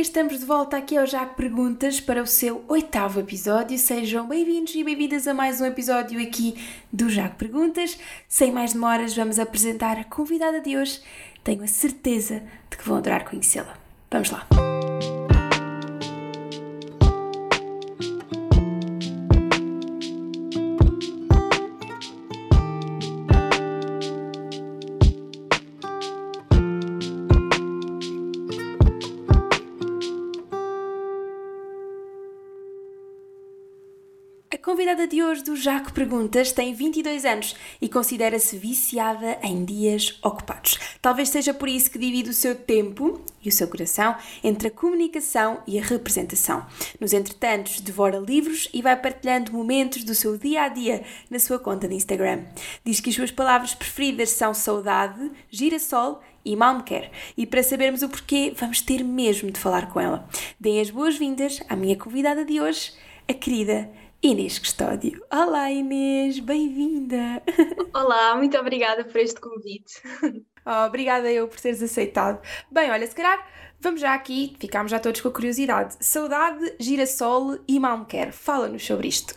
estamos de volta aqui ao Já Perguntas para o seu oitavo episódio. Sejam bem-vindos e bem-vindas a mais um episódio aqui do Já Perguntas. Sem mais demoras, vamos apresentar a convidada de hoje. Tenho a certeza de que vão adorar conhecê-la. Vamos lá! Hoje do Jaco Perguntas tem 22 anos e considera-se viciada em dias ocupados. Talvez seja por isso que divide o seu tempo e o seu coração entre a comunicação e a representação. Nos entretantos, devora livros e vai partilhando momentos do seu dia a dia na sua conta de Instagram. Diz que as suas palavras preferidas são saudade, girassol e mal me quer. E para sabermos o porquê, vamos ter mesmo de falar com ela. Deem as boas-vindas à minha convidada de hoje, a querida Inês Custódio. Olá Inês, bem-vinda! Olá, muito obrigada por este convite. Oh, obrigada eu por teres aceitado. Bem, olha, se calhar vamos já aqui, ficámos já todos com a curiosidade. Saudade, girassol e mal me quer. Fala-nos sobre isto.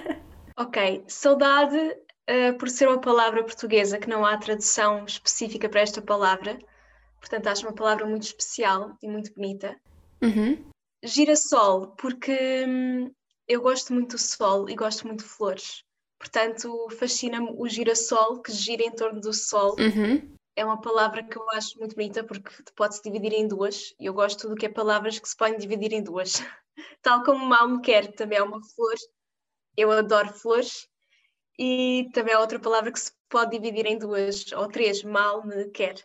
ok, saudade, uh, por ser uma palavra portuguesa que não há tradução específica para esta palavra, portanto acho uma palavra muito especial e muito bonita. Uhum. Girassol, porque hum, eu gosto muito do sol e gosto muito de flores. Portanto, fascina-me o girassol que gira em torno do sol. Uhum. É uma palavra que eu acho muito bonita porque pode-se dividir em duas. Eu gosto do que é palavras que se podem dividir em duas. Tal como mal me quer, também é uma flor. Eu adoro flores. E também é outra palavra que se pode dividir em duas ou três. Mal me quer.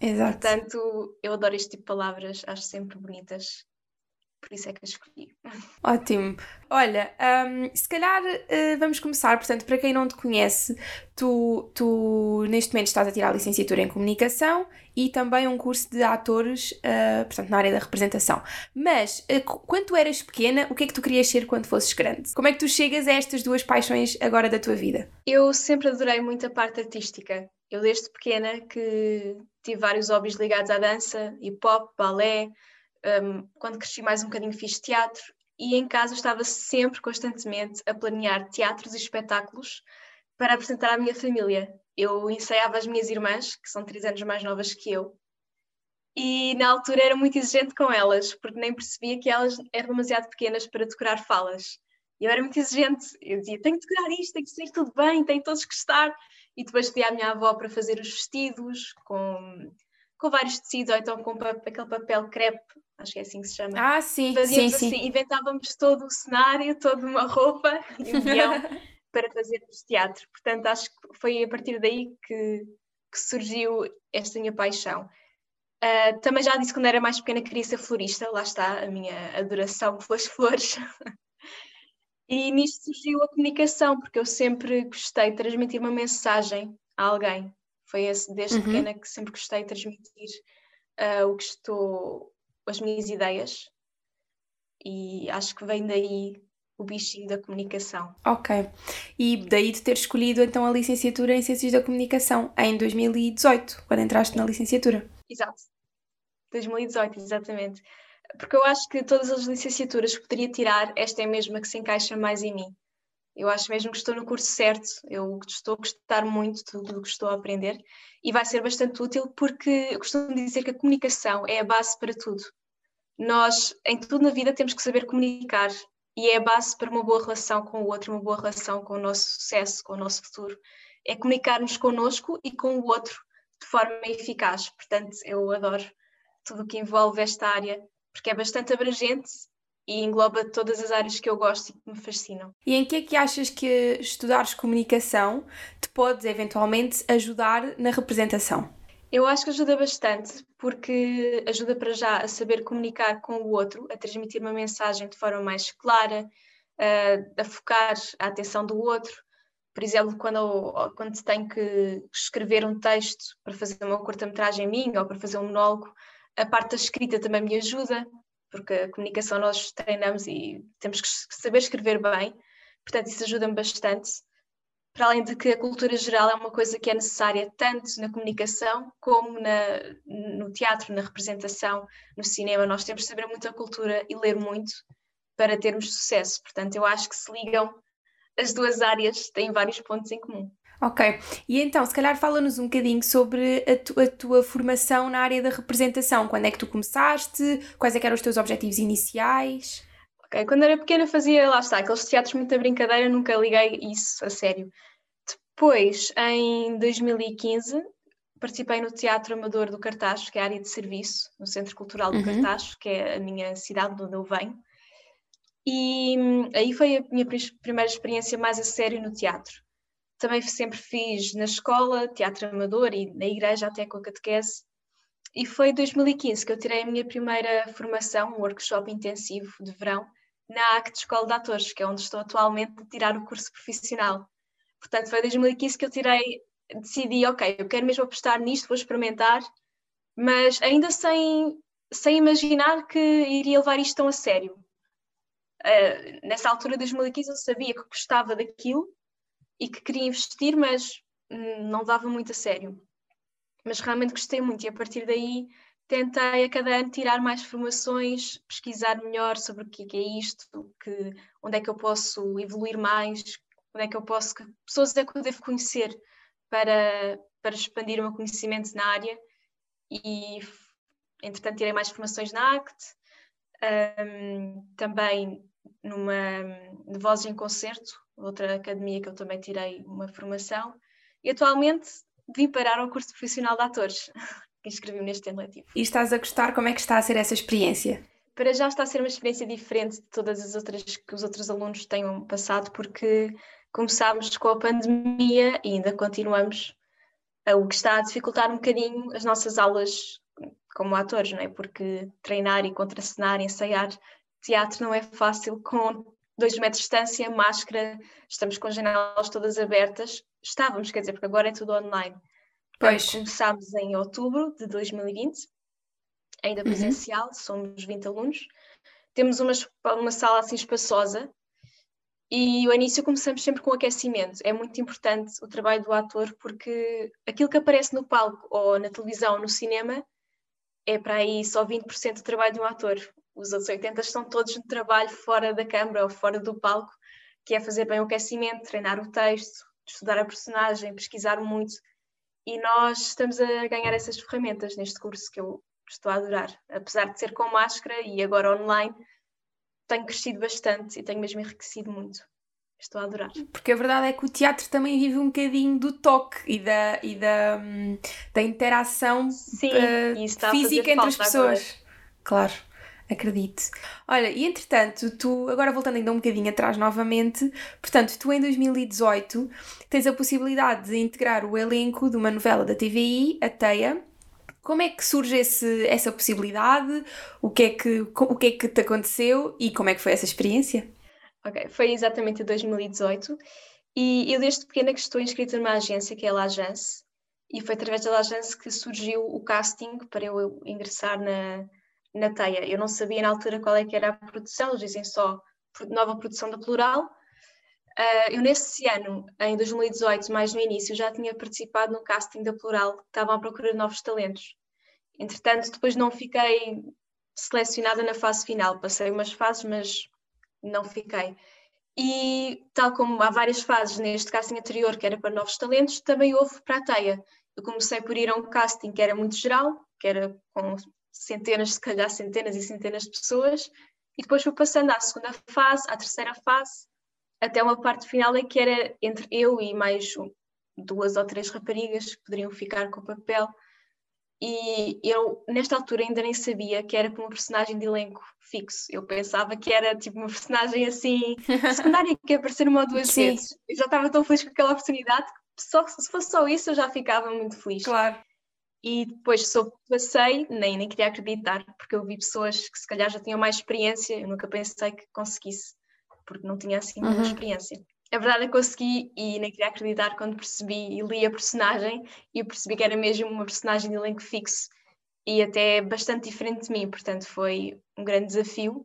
Exato. Portanto, eu adoro este tipo de palavras, acho sempre bonitas por isso é que a escolhi. Ótimo. Olha, um, se calhar uh, vamos começar, portanto, para quem não te conhece, tu, tu neste momento estás a tirar a licenciatura em comunicação e também um curso de atores, uh, portanto, na área da representação. Mas, uh, quando tu eras pequena, o que é que tu querias ser quando fosses grande? Como é que tu chegas a estas duas paixões agora da tua vida? Eu sempre adorei muito a parte artística. Eu desde pequena que tive vários hobbies ligados à dança, hip hop, balé, um, quando cresci mais um bocadinho fiz teatro e em casa estava sempre, constantemente, a planear teatros e espetáculos para apresentar à minha família. Eu ensaiava as minhas irmãs, que são três anos mais novas que eu, e na altura era muito exigente com elas, porque nem percebia que elas eram demasiado pequenas para decorar falas. Eu era muito exigente, eu dizia: tenho que decorar isto, tem que ser tudo bem, tem todos que estar. E depois pedi à minha avó para fazer os vestidos com, com vários tecidos, ou então com aquele papel crepe acho que é assim que se chama. Ah, sim, Fazíamos sim, assim, sim. inventávamos todo o cenário, toda uma roupa e um guião para fazermos teatro. Portanto, acho que foi a partir daí que, que surgiu esta minha paixão. Uh, também já disse quando era mais pequena que queria ser florista, lá está a minha adoração pelas flores. e nisto surgiu a comunicação, porque eu sempre gostei de transmitir uma mensagem a alguém. Foi esse, desde uhum. pequena que sempre gostei de transmitir uh, o que estou, as minhas ideias e acho que vem daí o bichinho da comunicação. Ok. E daí de ter escolhido então a licenciatura em Ciências da Comunicação em 2018, quando entraste na licenciatura. Exato. 2018, exatamente. Porque eu acho que todas as licenciaturas que poderia tirar, esta é a mesma que se encaixa mais em mim. Eu acho mesmo que estou no curso certo, eu estou a gostar muito de tudo o que estou a aprender e vai ser bastante útil porque eu costumo dizer que a comunicação é a base para tudo nós, em tudo na vida, temos que saber comunicar e é a base para uma boa relação com o outro, uma boa relação com o nosso sucesso, com o nosso futuro. É comunicarmos connosco e com o outro de forma eficaz. Portanto, eu adoro tudo o que envolve esta área, porque é bastante abrangente e engloba todas as áreas que eu gosto e que me fascinam. E em que é que achas que estudares comunicação te pode eventualmente ajudar na representação? Eu acho que ajuda bastante, porque ajuda para já a saber comunicar com o outro, a transmitir uma mensagem de forma mais clara, a, a focar a atenção do outro. Por exemplo, quando, quando tenho que escrever um texto para fazer uma curta-metragem minha ou para fazer um monólogo, a parte da escrita também me ajuda, porque a comunicação nós treinamos e temos que saber escrever bem, portanto, isso ajuda-me bastante. para além de que a cultura geral é uma coisa que é necessária tanto na comunicação como na, no teatro, na representação, no cinema. Nós temos de saber muita cultura e ler muito para termos sucesso. Portanto, eu acho que se ligam as duas áreas, têm vários pontos em comum. Ok, e então, se calhar fala-nos um bocadinho sobre a, tu, a, tua formação na área da representação. Quando é que tu começaste? Quais é eram os teus objetivos iniciais? Ok, quando era pequena fazia, lá está, aqueles teatros muita brincadeira, nunca liguei isso a sério. Depois, em 2015, participei no Teatro Amador do Cartacho, que é a área de serviço, no Centro Cultural do uhum. Cartacho, que é a minha cidade de onde eu venho. E hum, aí foi a minha primeira experiência mais a sério no teatro. Também sempre fiz na escola, teatro amador e na igreja até com a catequese. E foi em 2015 que eu tirei a minha primeira formação, um workshop intensivo de verão, na ACT Escola de Atores, que é onde estou atualmente a tirar o curso profissional. Portanto, foi em 2015 que eu tirei, decidi, ok, eu quero mesmo apostar nisto, vou experimentar, mas ainda sem, sem imaginar que iria levar isto tão a sério. Uh, nessa altura de 2015 eu sabia que gostava daquilo, e que queria investir, mas hum, não dava muito a sério. Mas realmente gostei muito e a partir daí tentei a cada ano tirar mais formações, pesquisar melhor sobre o que é isto, que, onde é que eu posso evoluir mais, onde é que eu posso, que pessoas é que eu devo conhecer para, para expandir o meu conhecimento na área e entretanto tirei mais formações na ACT, um, também numa de vozes em concerto, outra academia que eu também tirei uma formação, e atualmente vim parar ao curso profissional de atores, que inscrevi-me neste ano letivo. E estás a gostar? Como é que está a ser essa experiência? Para já está a ser uma experiência diferente de todas as outras que os outros alunos tenham passado, porque começámos com a pandemia e ainda continuamos, o que está a dificultar um bocadinho as nossas aulas como atores, não é? Porque treinar e contracenar, ensaiar teatro não é fácil com dois metros de distância, máscara, estamos com as janelas todas abertas. Estávamos, quer dizer, porque agora é tudo online. Pois. Começámos em outubro de 2020, ainda uhum. presencial, uhum. somos 20 alunos. Temos uma, uma sala assim espaçosa e o início começamos sempre com aquecimento. É muito importante o trabalho do ator porque aquilo que aparece no palco ou na televisão ou no cinema é para aí só 20% do trabalho de um ator os outros 80 estão todos no trabalho fora da câmara ou fora do palco, que é fazer bem o aquecimento, treinar o texto, estudar a personagem, pesquisar muito. E nós estamos a ganhar essas ferramentas neste curso que eu estou a adorar. Apesar de ser com máscara e agora online, tenho crescido bastante e tenho mesmo enriquecido muito. Estou a adorar. Porque a verdade é que o teatro também vive um bocadinho do toque e da, e da, hum, da interação Sim, uh, física entre as pessoas. Agora. Claro. Acredito. Olha, e entretanto, tu, agora voltando ainda um bocadinho atrás novamente, portanto, tu em 2018 tens a possibilidade de integrar o elenco de uma novela da TVI, A Teia. Como é que surge esse, essa possibilidade? O que, é que, o que é que te aconteceu e como é que foi essa experiência? Ok, foi exatamente em 2018 e eu desde pequena que estou inscrita numa agência que é a L'Agence e foi através da L'Agence que surgiu o casting para eu ingressar na, na teia. Eu não sabia na altura qual é que era a produção, eles dizem só nova produção da Plural. Uh, eu nesse ano, em 2018, mais no início, já tinha participado no casting da Plural, que estavam à procura de novos talentos. Entretanto, depois não fiquei selecionada na fase final. Passei umas fases, mas não fiquei. E tal como há várias fases neste casting anterior que era para novos talentos, também houve para a teia. Eu comecei por ir a um casting que era muito geral, que era com centenas, se calhar centenas e centenas de pessoas, e depois fui passando à segunda fase, à terceira fase, até uma parte final em que era entre eu e mais duas ou três raparigas que poderiam ficar com o papel. E eu, nesta altura, ainda nem sabia que era para uma personagem de elenco fixo. Eu pensava que era tipo uma personagem assim, secundária, que ia aparecer uma ou duas Sim. vezes. Eu já estava tão feliz com aquela oportunidade que só, se fosse só isso eu já ficava muito feliz. Claro. E depois soube que passei, nem, nem queria acreditar, porque eu vi pessoas que se calhar já tinham mais experiência, eu nunca pensei que conseguisse, porque não tinha assim muita uhum. experiência. A verdade é que consegui e nem queria acreditar quando percebi e li a personagem e eu percebi que era mesmo uma personagem de elenco fixo e até bastante diferente de mim, portanto foi um grande desafio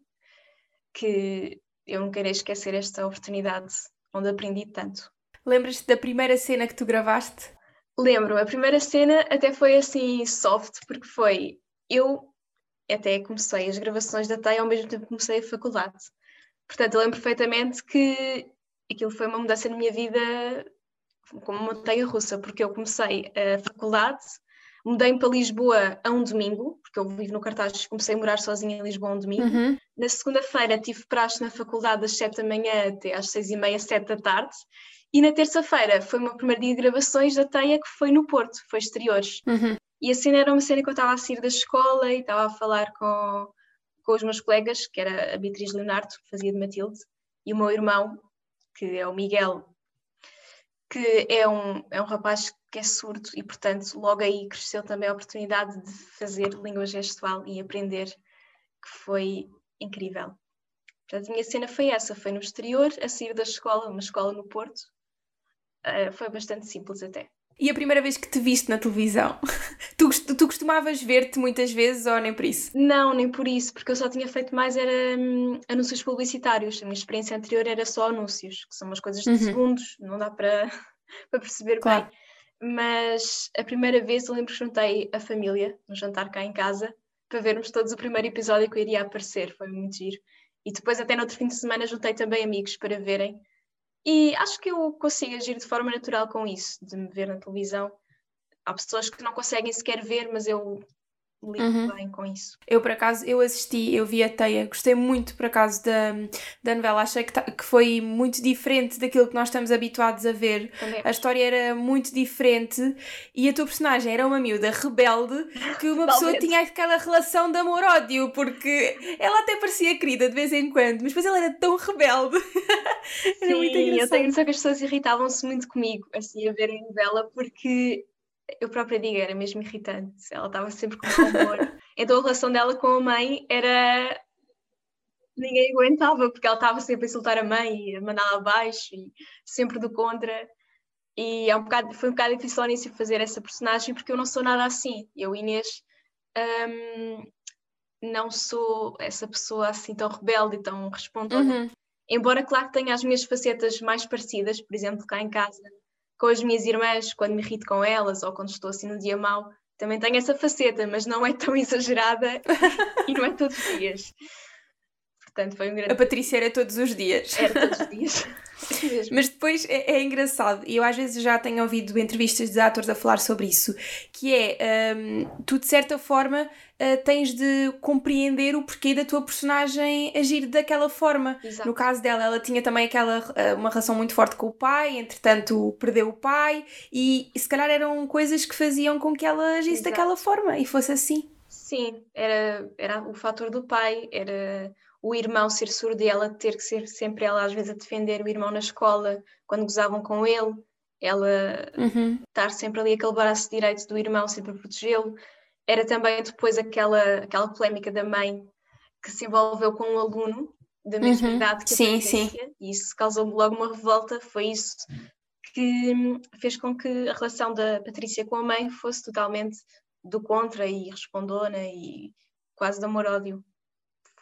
que eu não queria esquecer esta oportunidade onde aprendi tanto. Lembras-te da primeira cena que tu gravaste? Lembro, a primeira cena até foi assim soft, porque foi eu até comecei as gravações da TEI ao mesmo tempo que comecei a faculdade. Portanto, eu lembro perfeitamente que aquilo foi uma mudança na minha vida como uma montanha russa, porque eu comecei a faculdade, mudei-me para Lisboa a um domingo, porque eu vivo no cartaz, comecei a morar sozinha em Lisboa um domingo. Uhum. Na segunda-feira tive praxe na faculdade das sete da manhã até às seis e meia, sete da tarde. E na terça-feira foi o meu primeiro dia de gravações da Teia, que foi no Porto, foi exteriores. Uhum. E a cena era uma cena que eu estava a sair da escola e estava a falar com, com os meus colegas, que era a Beatriz Leonardo, que fazia de Matilde, e o meu irmão, que é o Miguel, que é um, é um rapaz que é surdo e, portanto, logo aí cresceu também a oportunidade de fazer língua gestual e aprender, que foi incrível. Portanto, a minha cena foi essa, foi no exterior, a sair da escola, uma escola no Porto, uh, foi bastante simples até. E a primeira vez que te viste na televisão? tu, tu costumavas ver-te muitas vezes ou nem por isso? Não, nem por isso, porque eu só tinha feito mais era hum, anúncios publicitários. A minha experiência anterior era só anúncios, que são umas coisas de uhum. segundos, não dá para, para perceber claro. bem. Mas a primeira vez eu lembro que juntei a família no jantar cá em casa para vermos todos o primeiro episódio que eu iria aparecer, foi muito giro. E depois até no outro fim de semana juntei também amigos para verem e acho que eu consigo agir de forma natural com isso, de me ver na televisão. Há pessoas que não conseguem sequer ver, mas eu lido uhum. bem com isso. Eu, por acaso, eu assisti, eu vi a Teia, gostei muito, por acaso, da, da novela. Achei que, que foi muito diferente daquilo que nós estamos habituados a ver. Também. A história era muito diferente e a tua personagem era uma miúda rebelde que uma pessoa tinha aquela relação de amor-ódio, porque ela até parecia querida de vez em quando, mas depois ela era tão rebelde. era Sim, muito engraçado. eu tenho noção que as pessoas irritavam-se muito comigo, assim, a verem a novela, porque eu própria digo, era mesmo irritante. Ela estava sempre com amor. então a relação dela com a mãe era. Ninguém aguentava, porque ela estava sempre a insultar a mãe e a mandá-la abaixo e sempre do contra. E é um bocado, foi um bocado difícil ao início fazer essa personagem, porque eu não sou nada assim. Eu, Inês, hum, não sou essa pessoa assim tão rebelde e tão respondona. Uhum. Embora, claro, que tenha as minhas facetas mais parecidas, por exemplo, cá em casa com as minhas irmãs, quando me irrito com elas ou quando estou assim no dia mau, também tenho essa faceta, mas não é tão exagerada e não é todos os dias. Portanto, foi um grande... A Patrícia era todos os dias. Era todos os dias. Mas depois é, é, engraçado, e eu às vezes já tenho ouvido entrevistas de atores a falar sobre isso, que é, um, tu de certa forma uh, tens de compreender o porquê da tua personagem agir daquela forma. Exato. No caso dela, ela tinha também aquela, uh, uma relação muito forte com o pai, entretanto perdeu o pai, e, se calhar eram coisas que faziam com que ela agisse Exato. daquela forma e fosse assim. Sim, era, era o fator do pai, era o irmão ser surdo e ela ter que ser sempre ela às vezes a defender o irmão na escola quando gozavam com ele, ela uhum. estar sempre ali aquele braço direito do irmão sempre a protegê-lo. Era também depois aquela, aquela polémica da mãe que se envolveu com um aluno da mesma uhum. idade que a sim, sim. e isso causou logo uma revolta, foi isso que fez com que a relação da Patrícia com a mãe fosse totalmente do contra e respondona e quase de amor-ódio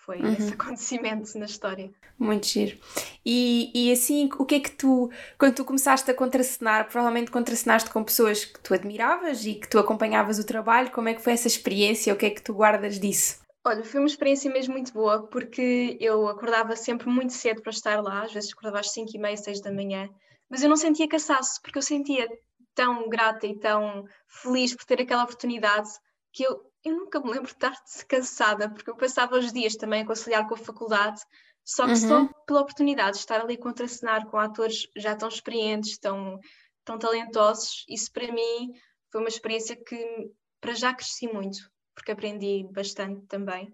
foi uhum. esse acontecimento na história. Muito giro. E, e assim, o que é que tu, quando tu começaste a contracenar, provavelmente contracenaste com pessoas que tu admiravas e que tu acompanhavas o trabalho, como é que foi essa experiência? O que é que tu guardas disso? Olha, foi uma experiência mesmo muito boa, porque eu acordava sempre muito cedo para estar lá, às vezes acordava às 5 e meia, 6 da manhã, mas eu não sentia cansaço, porque eu sentia tão grata e tão feliz por ter aquela oportunidade que eu eu nunca me lembro de estar cansada, porque eu passava os dias também a conciliar com a faculdade, só que uhum. só pela oportunidade de estar ali a contracenar com atores já tão experientes, tão, tão talentosos, isso para mim foi uma experiência que para já cresci muito, porque aprendi bastante também.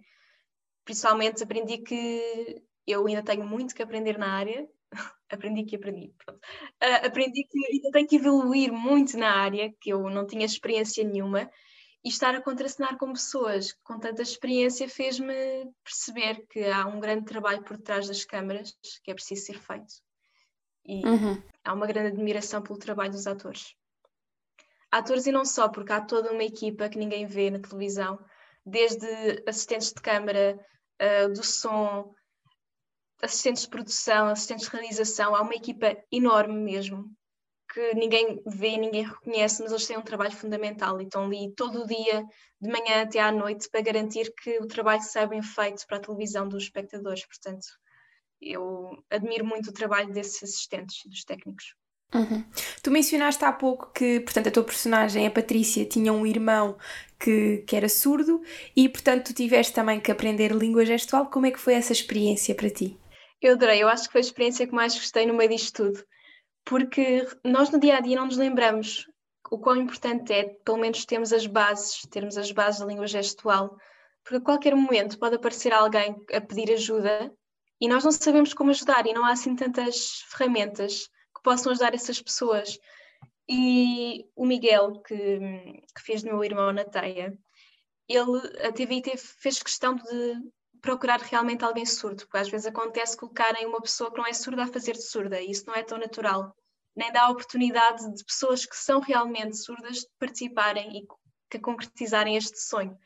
Principalmente aprendi que eu ainda tenho muito que aprender na área, aprendi que aprendi, uh, aprendi que ainda tenho que evoluir muito na área, que eu não tinha experiência nenhuma, e estar a contracenar com pessoas com tanta experiência fez-me perceber que há um grande trabalho por trás das câmaras que é preciso ser feito. E uhum. há uma grande admiração pelo trabalho dos atores. Atores e não só, porque há toda uma equipa que ninguém vê na televisão, desde assistentes de câmara, uh, do som, assistentes de produção, assistentes de realização, há uma equipa enorme mesmo que ninguém vê, ninguém reconhece, mas eles têm um trabalho fundamental e estão ali todo o dia, de manhã até à noite, para garantir que o trabalho seja bem feito para a televisão dos espectadores. Portanto, eu admiro muito o trabalho desses assistentes e dos técnicos. Uhum. Tu mencionaste há pouco que, portanto, a tua personagem, a Patrícia, tinha um irmão que, que era surdo e, portanto, tu tiveste também que aprender língua gestual. Como é que foi essa experiência para ti? Eu adorei, eu acho que foi a experiência que mais gostei no meio disto tudo, porque nós no dia a dia não nos lembramos o quão importante é, pelo menos, termos as bases, termos as bases da língua gestual, porque a qualquer momento pode aparecer alguém a pedir ajuda e nós não sabemos como ajudar e não há assim tantas ferramentas que possam ajudar essas pessoas. E o Miguel, que, que fez do meu irmão na teia, ele, a TVI fez questão de procurar realmente alguém surdo, porque às vezes acontece colocarem uma pessoa que não é surda a fazer de surda, e isso não é tão natural. Nem dá a oportunidade de pessoas que são realmente surdas participarem e que concretizarem este sonho.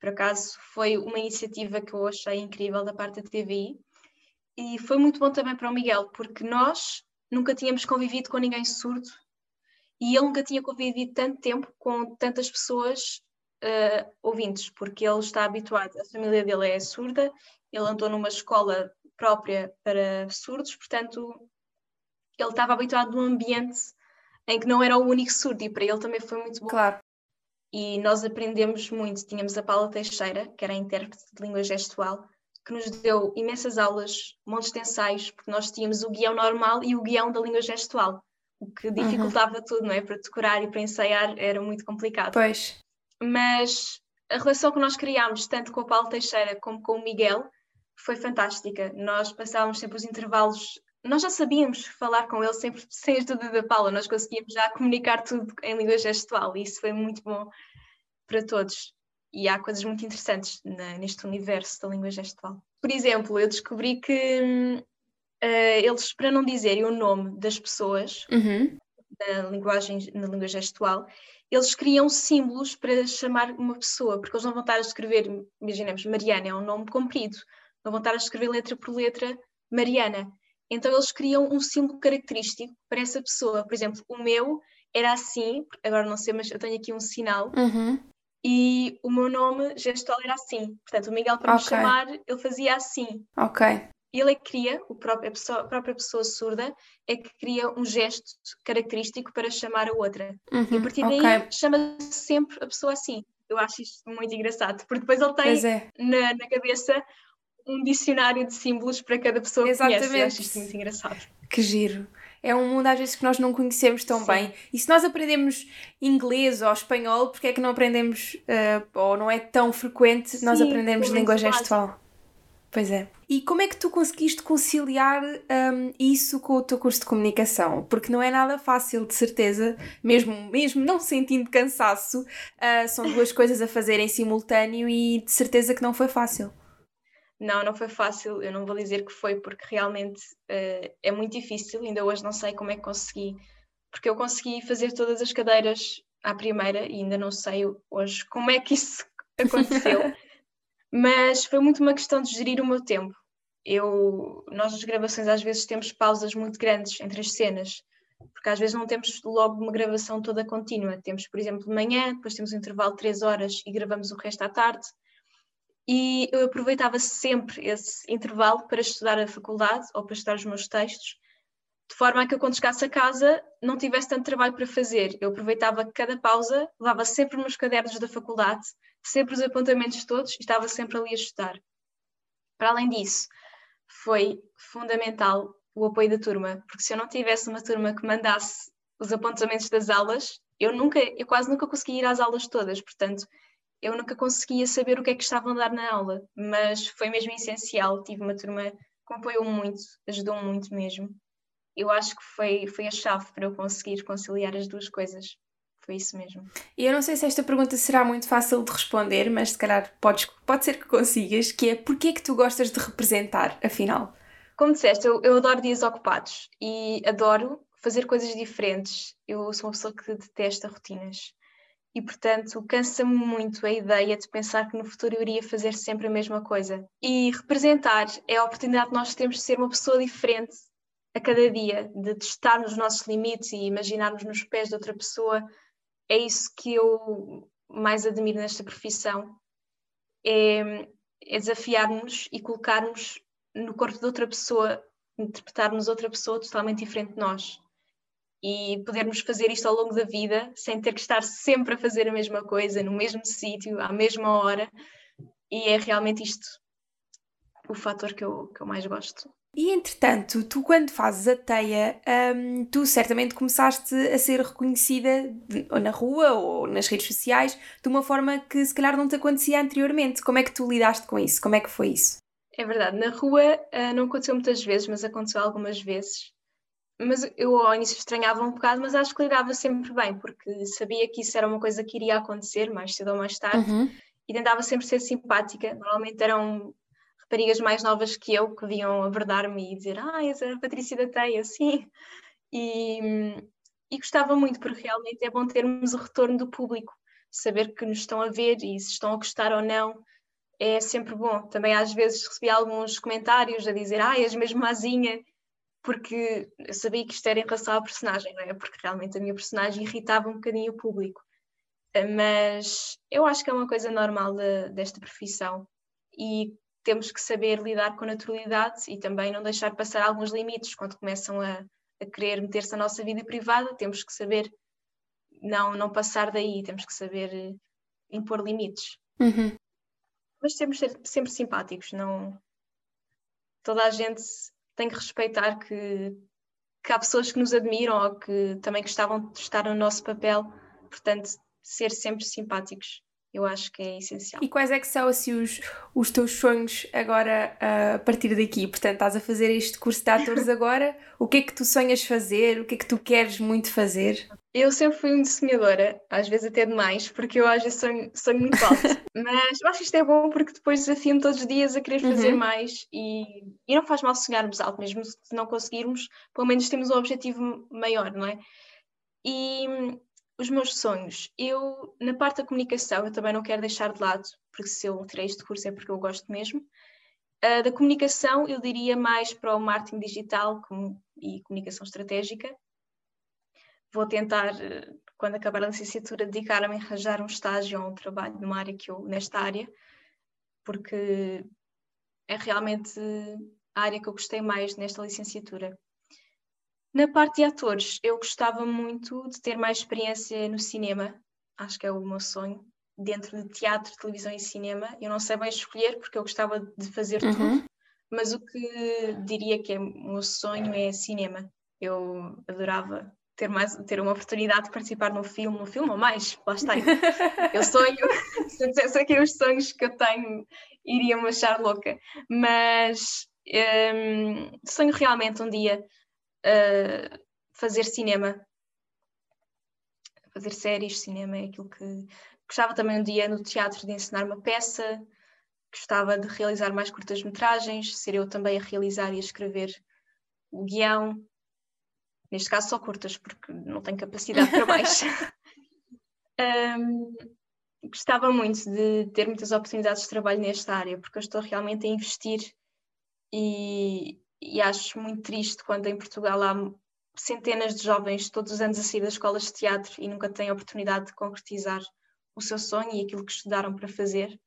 Por acaso, foi uma iniciativa que eu achei incrível da parte da TVI e foi muito bom também para o Miguel, porque nós nunca tínhamos convivido com ninguém surdo e ele nunca tinha convivido tanto tempo com tantas pessoas uh, ouvintes, porque ele está habituado, a família dele é surda, ele andou numa escola própria para surdos, portanto, ele estava habituado num ambiente em que não era o único surdo e para ele também foi muito bom. Claro. E nós aprendemos muito. Tínhamos a Paula Teixeira, que era a intérprete de língua gestual, que nos deu imensas aulas, montes de ensaios, porque nós tínhamos o guião normal e o guião da língua gestual, o que dificultava uhum. tudo, não é? Para decorar e para ensaiar era muito complicado. Pois mas a relação que nós criámos, tanto com o Paulo Teixeira como com o Miguel, foi fantástica. Nós passávamos sempre os intervalos, nós já sabíamos falar com ele sempre sem ajuda da Paula, nós conseguíamos já comunicar tudo em língua gestual e isso foi muito bom para todos. E há coisas muito interessantes na, neste universo da língua gestual. Por exemplo, eu descobri que uh, eles, para não dizerem o nome das pessoas uhum. Na linguagem, na língua gestual, eles criam símbolos para chamar uma pessoa, porque eles não vão estar a escrever, imaginemos, Mariana é um nome comprido, não vão estar a escrever letra por letra Mariana. Então eles criam um símbolo característico para essa pessoa. Por exemplo, o meu era assim, agora não sei, mas eu tenho aqui um sinal. Uhum. E o meu nome gestual era assim. Portanto, o Miguel, para okay. me chamar, ele fazia assim. Ok ele é que cria, o próprio, a, pessoa, a própria pessoa surda é que cria um gesto característico para chamar a outra. Uhum, e a partir daí okay. chama sempre a pessoa assim. Eu acho isto muito engraçado, porque depois ele tem é. na, na cabeça um dicionário de símbolos para cada pessoa Exatamente. que conhece. Eu acho isto muito engraçado. Que giro. É um mundo às vezes que nós não conhecemos tão Sim. bem. E se nós aprendemos inglês ou espanhol, porque é que não aprendemos, uh, ou não é tão frequente, Sim, nós aprendemos língua gestual? Pois é. E como é que tu conseguiste conciliar um, isso com o teu curso de comunicação? Porque não é nada fácil, de certeza, mesmo, mesmo não sentindo cansaço, uh, são duas coisas a fazer em simultâneo e de certeza que não foi fácil. Não, não foi fácil, eu não vou dizer que foi, porque realmente uh, é muito difícil, ainda hoje não sei como é que consegui, porque eu consegui fazer todas as cadeiras à primeira e ainda não sei hoje como é que isso aconteceu. Mas foi muito uma questão de gerir o meu tempo. Eu, nós nas gravações às vezes temos pausas muito grandes entre as cenas, porque às vezes não temos logo uma gravação toda contínua. Temos, por exemplo, de manhã, depois temos um intervalo de três horas e gravamos o resto à tarde. E eu aproveitava sempre esse intervalo para estudar a faculdade ou para estudar os meus textos, de forma a que eu, quando chegasse a casa, não tivesse tanto trabalho para fazer. Eu aproveitava cada pausa, levava sempre os meus cadernos da faculdade, sempre os apontamentos todos e estava sempre ali a estudar. Para além disso, foi fundamental o apoio da turma, porque se eu não tivesse uma turma que mandasse os apontamentos das aulas, eu nunca, eu quase nunca conseguia ir às aulas todas, portanto, eu nunca conseguia saber o que é que estavam a dar na aula, mas foi mesmo essencial, tive uma turma que apoiou muito, ajudou muito mesmo. Eu acho que foi, foi a chave para eu conseguir conciliar as duas coisas. Foi isso mesmo. E eu não sei se esta pergunta será muito fácil de responder, mas se calhar podes, pode ser que consigas, que é porquê é que tu gostas de representar, afinal? Como disseste, eu, eu adoro dias ocupados e adoro fazer coisas diferentes. Eu sou uma pessoa que detesta rotinas e, portanto, cansa-me muito a ideia de pensar que no futuro eu iria fazer sempre a mesma coisa. E representar é a oportunidade que nós temos de ser uma pessoa diferente a cada dia, de testar os nossos limites e imaginarmos nos pés de outra pessoa, é isso que eu mais admiro nesta profissão. É, é desafiar-nos e colocarmos no corpo de outra pessoa, interpretarmos outra pessoa totalmente diferente de nós. E podermos fazer isto ao longo da vida, sem ter que estar sempre a fazer a mesma coisa, no mesmo sítio, à mesma hora. E é realmente isto o fator que eu, que eu mais gosto. E entretanto, tu quando fazes a teia, hum, tu certamente começaste a ser reconhecida ou na rua ou nas redes sociais de uma forma que se calhar não te acontecia anteriormente. Como é que tu lidaste com isso? Como é que foi isso? É verdade, na rua uh, não aconteceu muitas vezes, mas aconteceu algumas vezes. Mas eu ao início estranhava um bocado, mas acho que lidava sempre bem, porque sabia que isso era uma coisa que iria acontecer mais cedo ou mais tarde. Uhum. E tentava sempre ser simpática. Normalmente eram raparigas mais novas que eu que vinham abordar-me e dizer ah, és a Patrícia da Teia, sim. E, e gostava muito, porque realmente é bom termos o retorno do público, saber que nos estão a ver e se estão a gostar ou não, é sempre bom. Também às vezes recebi alguns comentários a dizer ah, és mesmo mazinha, porque eu sabia que isto era em relação à personagem, não é? Porque realmente a minha personagem irritava um bocadinho o público. Mas eu acho que é uma coisa normal de, desta profissão. E temos que saber lidar com naturalidade e também não deixar passar alguns limites quando começam a, a querer meter-se na nossa vida privada, temos que saber não, não passar daí, temos que saber eh, impor limites. Uhum. Mas temos que ser sempre simpáticos, não toda a gente tem que respeitar que, que há pessoas que nos admiram ou que também gostavam de estar no nosso papel, portanto, ser sempre simpáticos eu acho que é essencial. E quais é que são assim os, os teus sonhos agora a partir daqui? Portanto, estás a fazer este curso de atores agora, o que é que tu sonhas fazer? O que é que tu queres muito fazer? Eu sempre fui muito sonhadora, às vezes até demais, porque eu às vezes sonho, sonho muito alto. Mas eu acho que isto é bom porque depois desafio-me todos os dias a querer fazer uhum. mais e, e não faz mal sonharmos alto, mesmo se não conseguirmos, pelo menos temos um objetivo maior, não é? E os meus sonhos. Eu, na parte da comunicação, eu também não quero deixar de lado, porque se eu tirei este curso é porque eu gosto mesmo. Uh, da comunicação, eu diria mais para o marketing digital com, e comunicação estratégica. Vou tentar, quando acabar a licenciatura, dedicar-me a arranjar um estágio ou um trabalho numa área que eu, nesta área, porque é realmente a área que eu gostei mais nesta licenciatura. Na parte de atores, eu gostava muito de ter mais experiência no cinema, acho que é o meu sonho, dentro de teatro, televisão e cinema. Eu não sei bem escolher porque eu gostava de fazer uhum. tudo, mas o que diria que é o meu sonho é cinema. Eu adorava ter, mais, ter uma oportunidade de participar num filme, um filme ou mais, lá está. Eu sonho, se eu dissesse aqui os sonhos que eu tenho, iriam-me achar louca, mas um, sonho realmente um dia uh, fazer cinema, fazer séries, cinema, é aquilo que gostava. Também um dia no teatro de ensinar uma peça, gostava de realizar mais curtas-metragens, ser eu também a realizar e a escrever o guião, neste caso só curtas, porque não tenho capacidade para mais. um, gostava muito de ter muitas oportunidades de trabalho nesta área, porque eu estou realmente a investir e, e acho muito triste quando em Portugal há centenas de jovens todos os anos a sair das escolas de teatro e nunca têm a oportunidade de concretizar o seu sonho e aquilo que estudaram para fazer.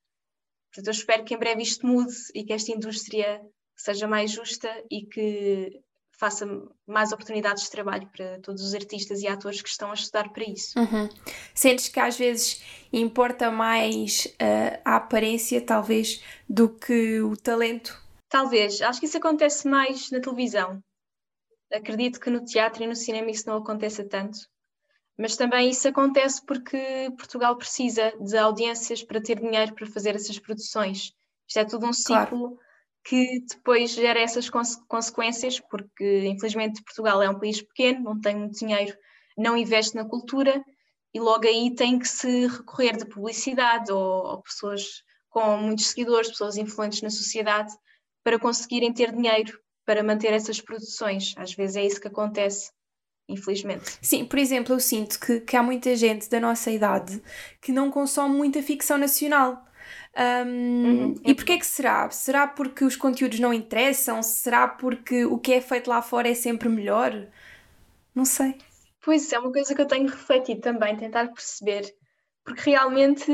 Portanto, eu espero que em breve isto mude e que esta indústria seja mais justa e que faça mais oportunidades de trabalho para todos os artistas e atores que estão a estudar para isso. Uhum. Sentes que às vezes importa mais uh, a aparência, talvez, do que o talento? Talvez. Acho que isso acontece mais na televisão. Acredito que no teatro e no cinema isso não aconteça tanto. Mas também isso acontece porque Portugal precisa de audiências para ter dinheiro para fazer essas produções. Isto é tudo um ciclo claro. que depois gera essas conse consequências, porque infelizmente Portugal é um país pequeno, não tem muito dinheiro, não investe na cultura e logo aí tem que se recorrer de publicidade ou, ou pessoas com muitos seguidores, pessoas influentes na sociedade para conseguirem ter dinheiro para manter essas produções. Às vezes é isso que acontece, infelizmente. Sim, por exemplo, eu sinto que, que há muita gente da nossa idade que não consome muita ficção nacional. Um, uhum. E porquê é que será? Será porque os conteúdos não interessam? Será porque o que é feito lá fora é sempre melhor? Não sei. Pois é, uma coisa que eu tenho refletido também, tentar perceber, porque realmente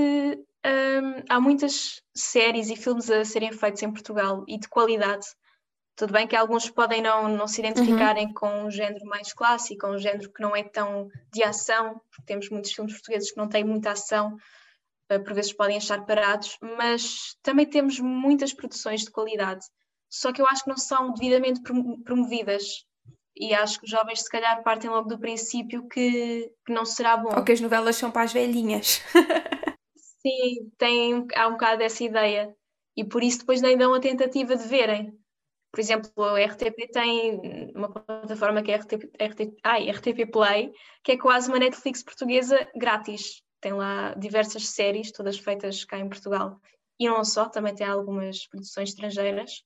há muitas séries e filmes a serem feitos em Portugal e de qualidade. Tudo bem que alguns podem não, não se identificarem uhum. com um género mais clássico, um género que não é tão de ação, porque temos muitos filmes portugueses que não têm muita ação, uh, por vezes podem achar parados, mas também temos muitas produções de qualidade, só que eu acho que não são devidamente promovidas. E acho que os jovens, se calhar, partem logo do princípio que, que não será bom. Ou que as novelas são para as velhinhas. Sim, tem, há um bocado dessa ideia. E por isso depois nem dão a tentativa de verem. Por exemplo, a RTP tem uma plataforma que é RTP, RTP, ai, RTP Play, que é quase uma Netflix portuguesa grátis. Tem lá diversas séries, todas feitas cá em Portugal. E não só, também tem algumas produções estrangeiras,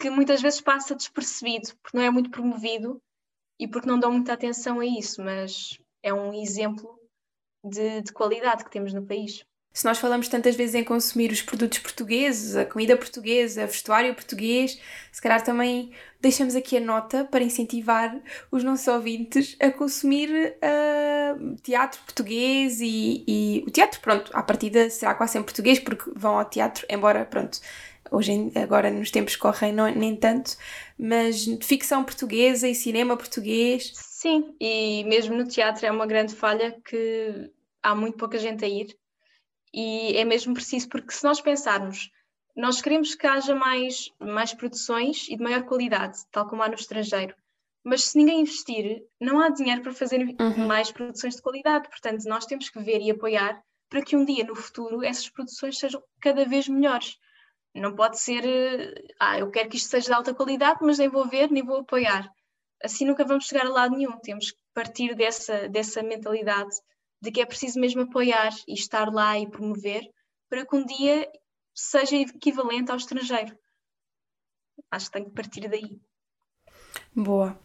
que muitas vezes passa despercebido, porque não é muito promovido e porque não dão muita atenção a isso, mas é um exemplo de, de qualidade que temos no país se nós falamos tantas vezes em consumir os produtos portugueses, a comida portuguesa, vestuário português, se calhar também deixamos aqui a nota para incentivar os nossos ouvintes a consumir uh, teatro português e, e, o teatro, pronto, à partida será quase sempre português porque vão ao teatro, embora, pronto, hoje em, agora nos tempos correm não, nem tanto, mas ficção portuguesa e cinema português. Sim, e mesmo no teatro é uma grande falha que há muito pouca gente a ir e é mesmo preciso, porque se nós pensarmos, nós queremos que haja mais, mais produções e de maior qualidade, tal como há no estrangeiro. Mas se ninguém investir, não há dinheiro para fazer uhum. mais produções de qualidade. Portanto, nós temos que ver e apoiar para que um dia no futuro essas produções sejam cada vez melhores. Não pode ser, eh, ah, eu quero que isto seja de alta qualidade, mas nem vou ver, nem vou apoiar. Assim nunca vamos chegar a lado nenhum. Temos que partir dessa, dessa mentalidade de que é preciso mesmo apoiar e estar lá e promover para que um dia seja equivalente ao estrangeiro. Acho que tem que partir daí. Boa.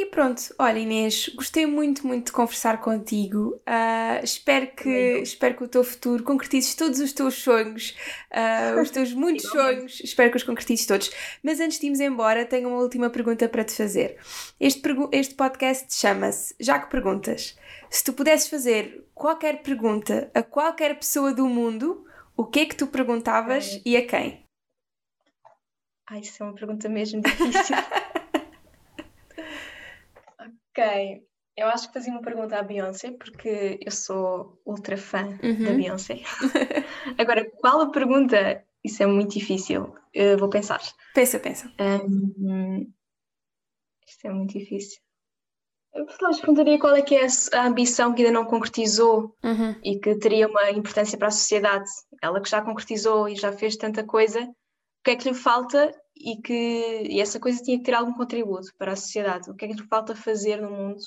E pronto, olha Inês, gostei muito, muito de conversar contigo. Uh, espero, que, espero que o teu futuro concretizes todos os teus sonhos, uh, os teus muitos sonhos, espero que os concretizes todos. Mas antes de irmos embora, tenho uma última pergunta para te fazer. Este, este podcast chama-se Já que Perguntas. Se tu pudesses fazer qualquer pergunta a qualquer pessoa do mundo, o que é que tu perguntavas é. e a quem? Ai, isso é uma pergunta mesmo difícil. ok, eu acho que fazia uma pergunta à Beyoncé, porque eu sou ultra fã uhum. da Beyoncé. Agora, qual a pergunta? Isso é muito difícil. Eu vou pensar. Pensa, pensa. Um, isto é muito difícil. Eu perguntaria qual é que é a ambição que ainda não concretizou uhum. e que teria uma importância para a sociedade. Ela que já concretizou e já fez tanta coisa, o que é que lhe falta e que e essa coisa tinha que ter algum contributo para a sociedade? O que é que lhe falta fazer no mundo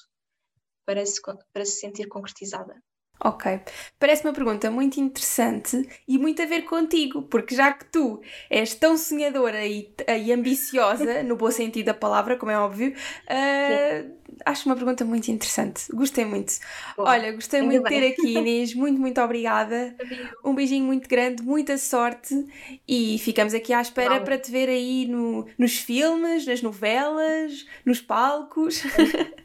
para se, para se sentir concretizada? Ok. Parece uma pergunta muito interessante e muito a ver contigo, porque já que tu és tão sonhadora e, e ambiciosa, no bom sentido da palavra, como é óbvio, uh, acho uma pergunta muito interessante. Gostei muito. Bom, Olha, gostei muito de ter aqui, Inês. Muito, muito obrigada. Um beijinho muito grande, muita sorte e ficamos aqui à espera para te ver aí no, nos filmes, nas novelas, nos palcos.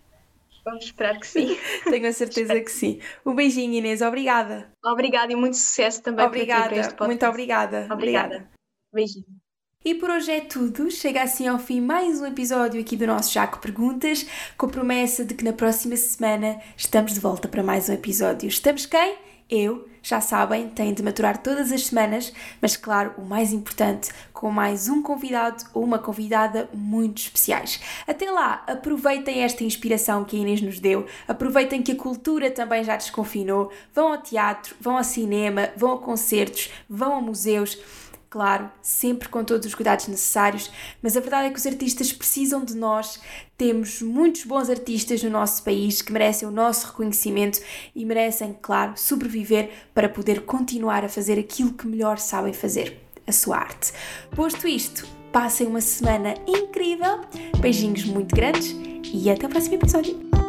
Vamos esperar que sim. Tenho a certeza que sim. Um beijinho, Inês. Obrigada. Obrigada e muito sucesso também obrigada. para ti, Muito obrigada. Obrigada. obrigada. Beijinho. E por hoje é tudo. Chega assim ao fim mais um episódio aqui do nosso Jaco Perguntas, com a promessa de que na próxima semana estamos de volta para mais um episódio. Estamos quem? Eu, já sabem, tenho de maturar todas as semanas, mas claro, o mais importante, com mais um convidado ou uma convidada muito especiais. Até lá, aproveitem esta inspiração que a Inês nos deu, aproveitem que a cultura também já desconfinou, vão ao teatro, vão ao cinema, vão a concertos, vão a museus claro, sempre com todos os cuidados necessários, mas a verdade é que os artistas precisam de nós. Temos muitos bons artistas no nosso país que merecem o nosso reconhecimento e merecem, claro, sobreviver para poder continuar a fazer aquilo que melhor sabem fazer, a sua arte. Posto isto, passem uma semana incrível, beijinhos muito grandes e até o próximo episódio.